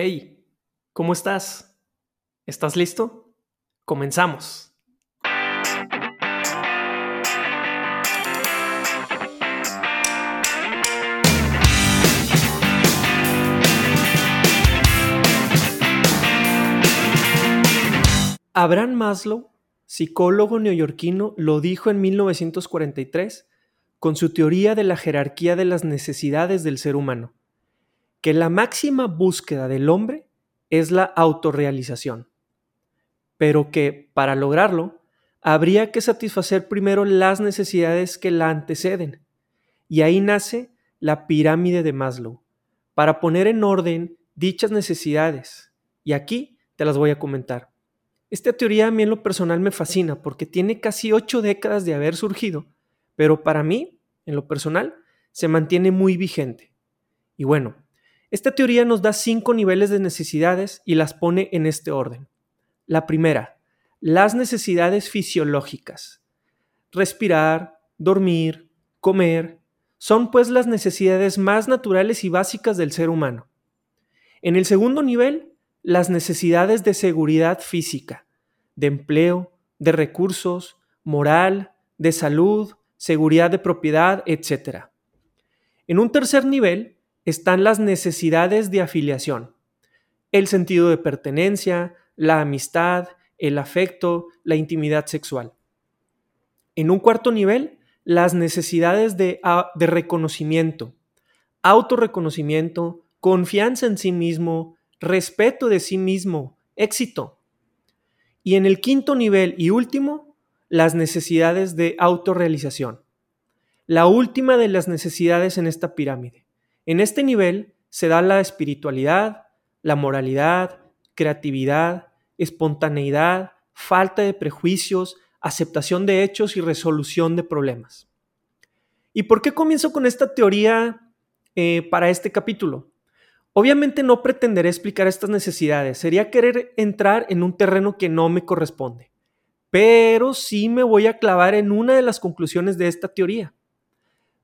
Hey, ¿cómo estás? ¿Estás listo? Comenzamos. Abraham Maslow, psicólogo neoyorquino, lo dijo en 1943 con su teoría de la jerarquía de las necesidades del ser humano que la máxima búsqueda del hombre es la autorrealización, pero que para lograrlo habría que satisfacer primero las necesidades que la anteceden. Y ahí nace la pirámide de Maslow, para poner en orden dichas necesidades. Y aquí te las voy a comentar. Esta teoría a mí en lo personal me fascina porque tiene casi ocho décadas de haber surgido, pero para mí, en lo personal, se mantiene muy vigente. Y bueno, esta teoría nos da cinco niveles de necesidades y las pone en este orden. La primera, las necesidades fisiológicas. Respirar, dormir, comer, son pues las necesidades más naturales y básicas del ser humano. En el segundo nivel, las necesidades de seguridad física, de empleo, de recursos, moral, de salud, seguridad de propiedad, etc. En un tercer nivel, están las necesidades de afiliación, el sentido de pertenencia, la amistad, el afecto, la intimidad sexual. En un cuarto nivel, las necesidades de, de reconocimiento, autorreconocimiento, confianza en sí mismo, respeto de sí mismo, éxito. Y en el quinto nivel y último, las necesidades de autorrealización. La última de las necesidades en esta pirámide. En este nivel se da la espiritualidad, la moralidad, creatividad, espontaneidad, falta de prejuicios, aceptación de hechos y resolución de problemas. ¿Y por qué comienzo con esta teoría eh, para este capítulo? Obviamente no pretenderé explicar estas necesidades, sería querer entrar en un terreno que no me corresponde, pero sí me voy a clavar en una de las conclusiones de esta teoría.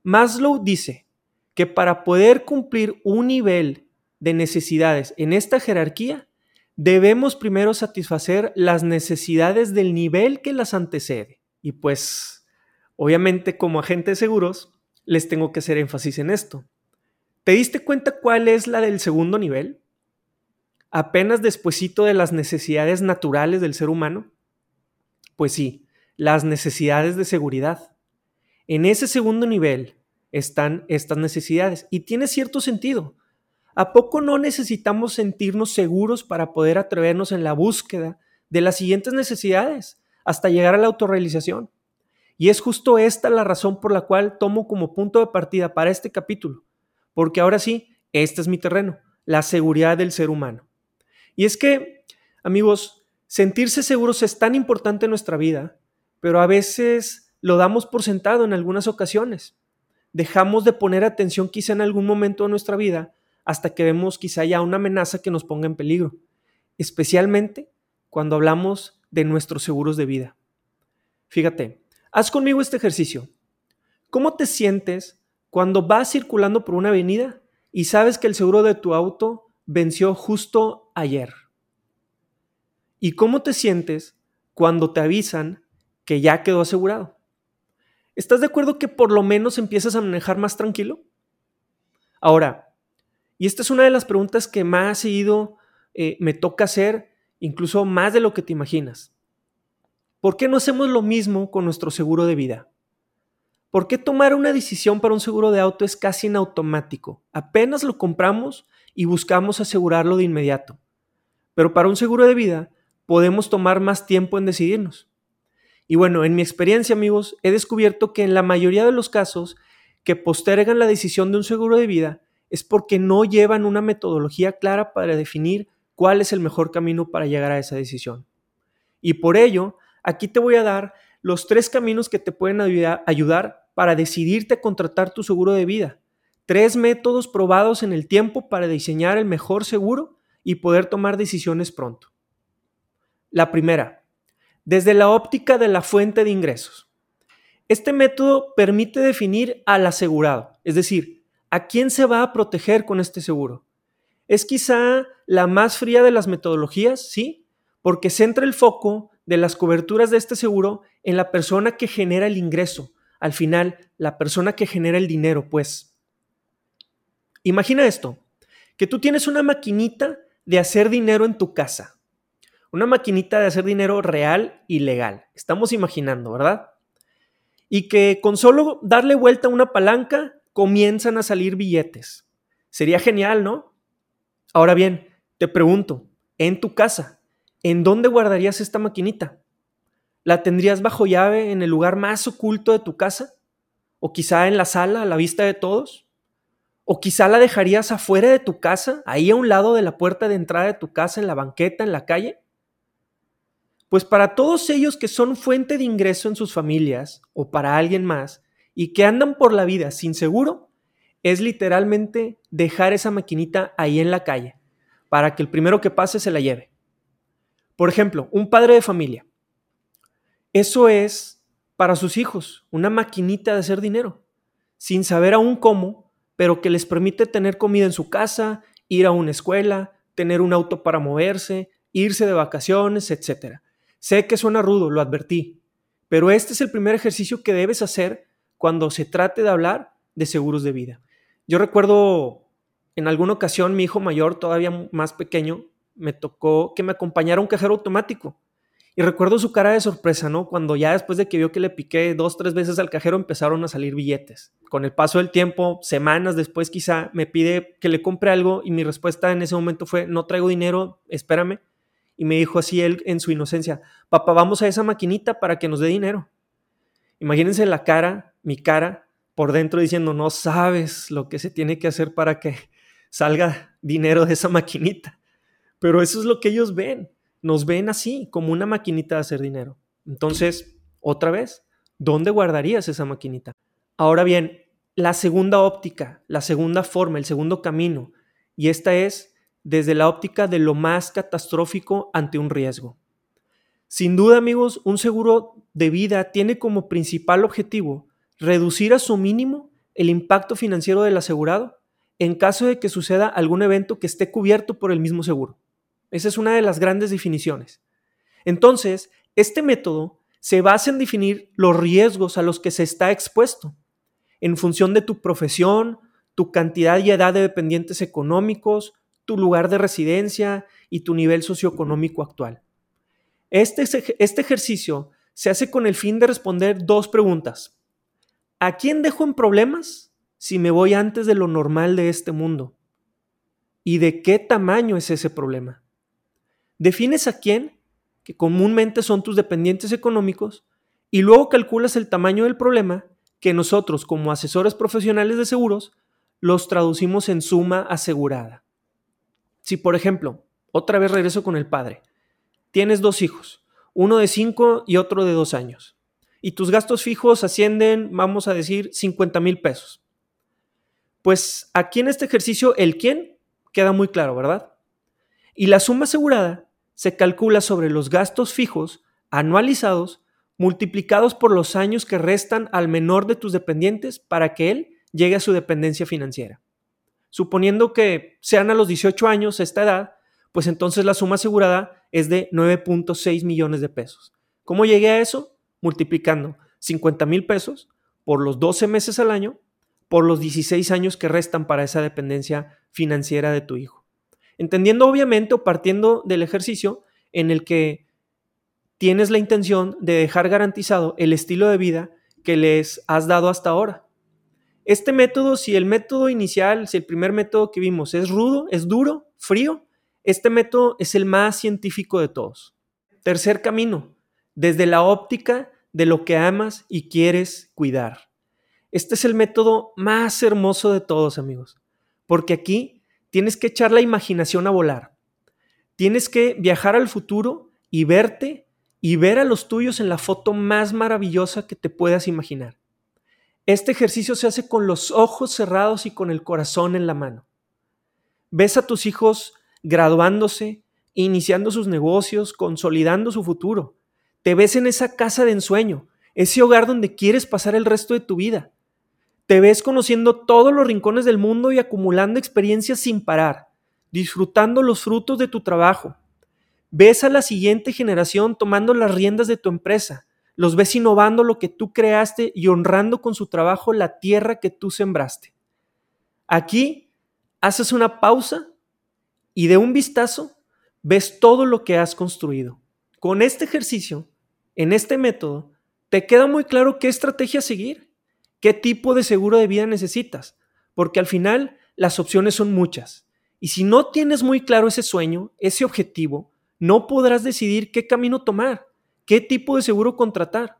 Maslow dice, que para poder cumplir un nivel de necesidades en esta jerarquía, debemos primero satisfacer las necesidades del nivel que las antecede. Y pues, obviamente como agentes seguros, les tengo que hacer énfasis en esto. ¿Te diste cuenta cuál es la del segundo nivel? Apenas despuesito de las necesidades naturales del ser humano. Pues sí, las necesidades de seguridad. En ese segundo nivel, están estas necesidades. Y tiene cierto sentido. ¿A poco no necesitamos sentirnos seguros para poder atrevernos en la búsqueda de las siguientes necesidades hasta llegar a la autorrealización? Y es justo esta la razón por la cual tomo como punto de partida para este capítulo, porque ahora sí, este es mi terreno, la seguridad del ser humano. Y es que, amigos, sentirse seguros es tan importante en nuestra vida, pero a veces lo damos por sentado en algunas ocasiones dejamos de poner atención quizá en algún momento de nuestra vida hasta que vemos quizá ya una amenaza que nos ponga en peligro, especialmente cuando hablamos de nuestros seguros de vida. Fíjate, haz conmigo este ejercicio. ¿Cómo te sientes cuando vas circulando por una avenida y sabes que el seguro de tu auto venció justo ayer? ¿Y cómo te sientes cuando te avisan que ya quedó asegurado? ¿Estás de acuerdo que por lo menos empiezas a manejar más tranquilo? Ahora, y esta es una de las preguntas que más seguido eh, me toca hacer, incluso más de lo que te imaginas. ¿Por qué no hacemos lo mismo con nuestro seguro de vida? ¿Por qué tomar una decisión para un seguro de auto es casi en automático? Apenas lo compramos y buscamos asegurarlo de inmediato. Pero para un seguro de vida podemos tomar más tiempo en decidirnos. Y bueno, en mi experiencia, amigos, he descubierto que en la mayoría de los casos que postergan la decisión de un seguro de vida es porque no llevan una metodología clara para definir cuál es el mejor camino para llegar a esa decisión. Y por ello, aquí te voy a dar los tres caminos que te pueden ayudar para decidirte a contratar tu seguro de vida. Tres métodos probados en el tiempo para diseñar el mejor seguro y poder tomar decisiones pronto. La primera, desde la óptica de la fuente de ingresos. Este método permite definir al asegurado, es decir, a quién se va a proteger con este seguro. ¿Es quizá la más fría de las metodologías, sí, porque centra el foco de las coberturas de este seguro en la persona que genera el ingreso, al final, la persona que genera el dinero, pues. Imagina esto, que tú tienes una maquinita de hacer dinero en tu casa. Una maquinita de hacer dinero real y legal. Estamos imaginando, ¿verdad? Y que con solo darle vuelta a una palanca comienzan a salir billetes. Sería genial, ¿no? Ahora bien, te pregunto, en tu casa, ¿en dónde guardarías esta maquinita? ¿La tendrías bajo llave en el lugar más oculto de tu casa? ¿O quizá en la sala a la vista de todos? ¿O quizá la dejarías afuera de tu casa, ahí a un lado de la puerta de entrada de tu casa, en la banqueta, en la calle? Pues para todos ellos que son fuente de ingreso en sus familias o para alguien más y que andan por la vida sin seguro, es literalmente dejar esa maquinita ahí en la calle para que el primero que pase se la lleve. Por ejemplo, un padre de familia. Eso es para sus hijos, una maquinita de hacer dinero, sin saber aún cómo, pero que les permite tener comida en su casa, ir a una escuela, tener un auto para moverse, irse de vacaciones, etc. Sé que suena rudo, lo advertí, pero este es el primer ejercicio que debes hacer cuando se trate de hablar de seguros de vida. Yo recuerdo en alguna ocasión mi hijo mayor, todavía más pequeño, me tocó que me acompañara un cajero automático. Y recuerdo su cara de sorpresa, ¿no? Cuando ya después de que vio que le piqué dos, tres veces al cajero empezaron a salir billetes. Con el paso del tiempo, semanas después quizá, me pide que le compre algo y mi respuesta en ese momento fue, no traigo dinero, espérame. Y me dijo así él en su inocencia, papá, vamos a esa maquinita para que nos dé dinero. Imagínense la cara, mi cara, por dentro diciendo, no sabes lo que se tiene que hacer para que salga dinero de esa maquinita. Pero eso es lo que ellos ven. Nos ven así, como una maquinita de hacer dinero. Entonces, otra vez, ¿dónde guardarías esa maquinita? Ahora bien, la segunda óptica, la segunda forma, el segundo camino, y esta es desde la óptica de lo más catastrófico ante un riesgo. Sin duda, amigos, un seguro de vida tiene como principal objetivo reducir a su mínimo el impacto financiero del asegurado en caso de que suceda algún evento que esté cubierto por el mismo seguro. Esa es una de las grandes definiciones. Entonces, este método se basa en definir los riesgos a los que se está expuesto en función de tu profesión, tu cantidad y edad de dependientes económicos, tu lugar de residencia y tu nivel socioeconómico actual. Este, este ejercicio se hace con el fin de responder dos preguntas. ¿A quién dejo en problemas si me voy antes de lo normal de este mundo? ¿Y de qué tamaño es ese problema? Defines a quién, que comúnmente son tus dependientes económicos, y luego calculas el tamaño del problema que nosotros como asesores profesionales de seguros los traducimos en suma asegurada. Si por ejemplo, otra vez regreso con el padre, tienes dos hijos, uno de cinco y otro de dos años y tus gastos fijos ascienden, vamos a decir, 50 mil pesos. Pues aquí en este ejercicio el quién queda muy claro, ¿verdad? Y la suma asegurada se calcula sobre los gastos fijos anualizados multiplicados por los años que restan al menor de tus dependientes para que él llegue a su dependencia financiera. Suponiendo que sean a los 18 años esta edad, pues entonces la suma asegurada es de 9.6 millones de pesos. ¿Cómo llegué a eso? multiplicando 50 mil pesos por los 12 meses al año, por los 16 años que restan para esa dependencia financiera de tu hijo. Entendiendo obviamente o partiendo del ejercicio en el que tienes la intención de dejar garantizado el estilo de vida que les has dado hasta ahora. Este método, si el método inicial, si el primer método que vimos es rudo, es duro, frío, este método es el más científico de todos. Tercer camino, desde la óptica de lo que amas y quieres cuidar. Este es el método más hermoso de todos, amigos, porque aquí tienes que echar la imaginación a volar. Tienes que viajar al futuro y verte y ver a los tuyos en la foto más maravillosa que te puedas imaginar. Este ejercicio se hace con los ojos cerrados y con el corazón en la mano. Ves a tus hijos graduándose, iniciando sus negocios, consolidando su futuro. Te ves en esa casa de ensueño, ese hogar donde quieres pasar el resto de tu vida. Te ves conociendo todos los rincones del mundo y acumulando experiencias sin parar, disfrutando los frutos de tu trabajo. Ves a la siguiente generación tomando las riendas de tu empresa. Los ves innovando lo que tú creaste y honrando con su trabajo la tierra que tú sembraste. Aquí haces una pausa y de un vistazo ves todo lo que has construido. Con este ejercicio, en este método, te queda muy claro qué estrategia seguir, qué tipo de seguro de vida necesitas, porque al final las opciones son muchas. Y si no tienes muy claro ese sueño, ese objetivo, no podrás decidir qué camino tomar, qué tipo de seguro contratar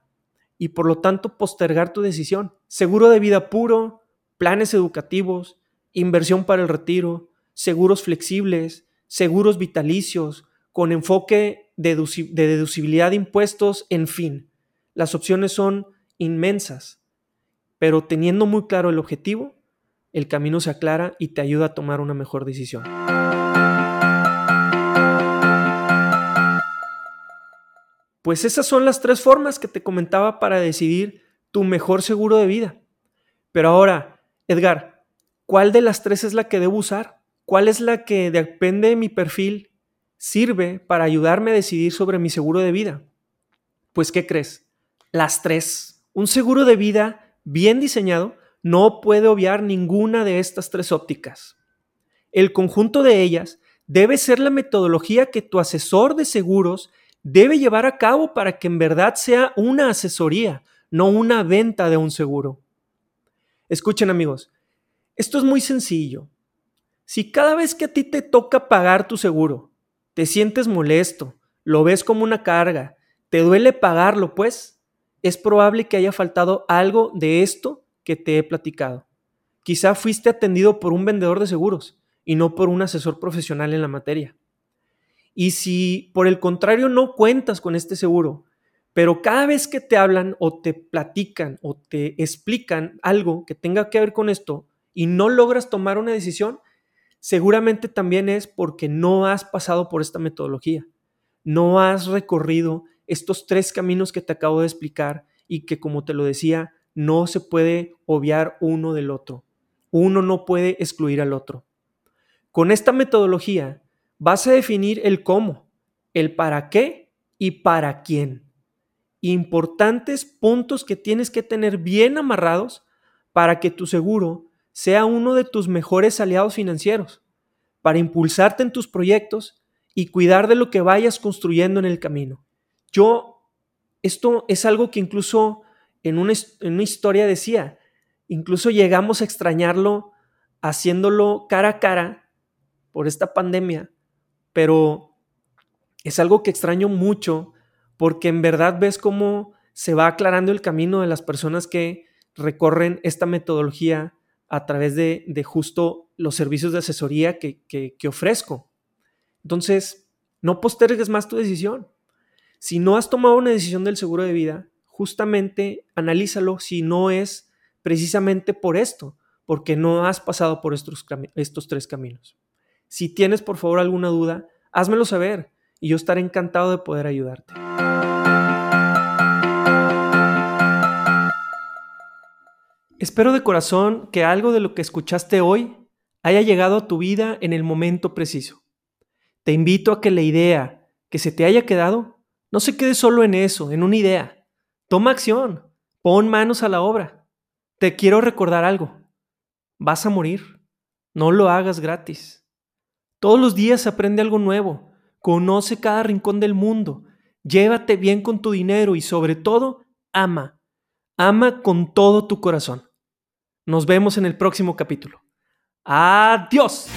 y por lo tanto postergar tu decisión. Seguro de vida puro, planes educativos, inversión para el retiro, seguros flexibles, seguros vitalicios, con enfoque de, deducibilidad de impuestos, en fin. Las opciones son inmensas, pero teniendo muy claro el objetivo, el camino se aclara y te ayuda a tomar una mejor decisión. Pues esas son las tres formas que te comentaba para decidir tu mejor seguro de vida. Pero ahora, Edgar, ¿cuál de las tres es la que debo usar? ¿Cuál es la que depende de mi perfil sirve para ayudarme a decidir sobre mi seguro de vida? Pues, ¿qué crees? las tres. Un seguro de vida bien diseñado no puede obviar ninguna de estas tres ópticas. El conjunto de ellas debe ser la metodología que tu asesor de seguros debe llevar a cabo para que en verdad sea una asesoría, no una venta de un seguro. Escuchen amigos, esto es muy sencillo. Si cada vez que a ti te toca pagar tu seguro, te sientes molesto, lo ves como una carga, te duele pagarlo, pues es probable que haya faltado algo de esto que te he platicado. Quizá fuiste atendido por un vendedor de seguros y no por un asesor profesional en la materia. Y si por el contrario no cuentas con este seguro, pero cada vez que te hablan o te platican o te explican algo que tenga que ver con esto y no logras tomar una decisión, seguramente también es porque no has pasado por esta metodología, no has recorrido estos tres caminos que te acabo de explicar y que, como te lo decía, no se puede obviar uno del otro. Uno no puede excluir al otro. Con esta metodología vas a definir el cómo, el para qué y para quién. Importantes puntos que tienes que tener bien amarrados para que tu seguro sea uno de tus mejores aliados financieros, para impulsarte en tus proyectos y cuidar de lo que vayas construyendo en el camino. Yo, esto es algo que incluso en una, historia decía, incluso llegamos a extrañarlo haciéndolo cara a cara por esta pandemia, pero es algo que extraño mucho porque en verdad ves cómo se va aclarando el camino de las personas que recorren esta metodología a través de, justo los servicios de asesoría que, que ofrezco. Entonces, no postergues más tu decisión. Si no has tomado una decisión del seguro de vida, justamente analízalo si no es precisamente por esto, porque no has pasado por estos, estos tres caminos. Si tienes por favor alguna duda, házmelo saber y yo estaré encantado de poder ayudarte. Espero de corazón que algo de lo que escuchaste hoy haya llegado a tu vida en el momento preciso. Te invito a que la idea que se te haya quedado no se quede solo en eso, en una idea. Toma acción, pon manos a la obra. Te quiero recordar algo. Vas a morir. No lo hagas gratis. Todos los días aprende algo nuevo. Conoce cada rincón del mundo. Llévate bien con tu dinero y sobre todo, ama. Ama con todo tu corazón. Nos vemos en el próximo capítulo. Adiós.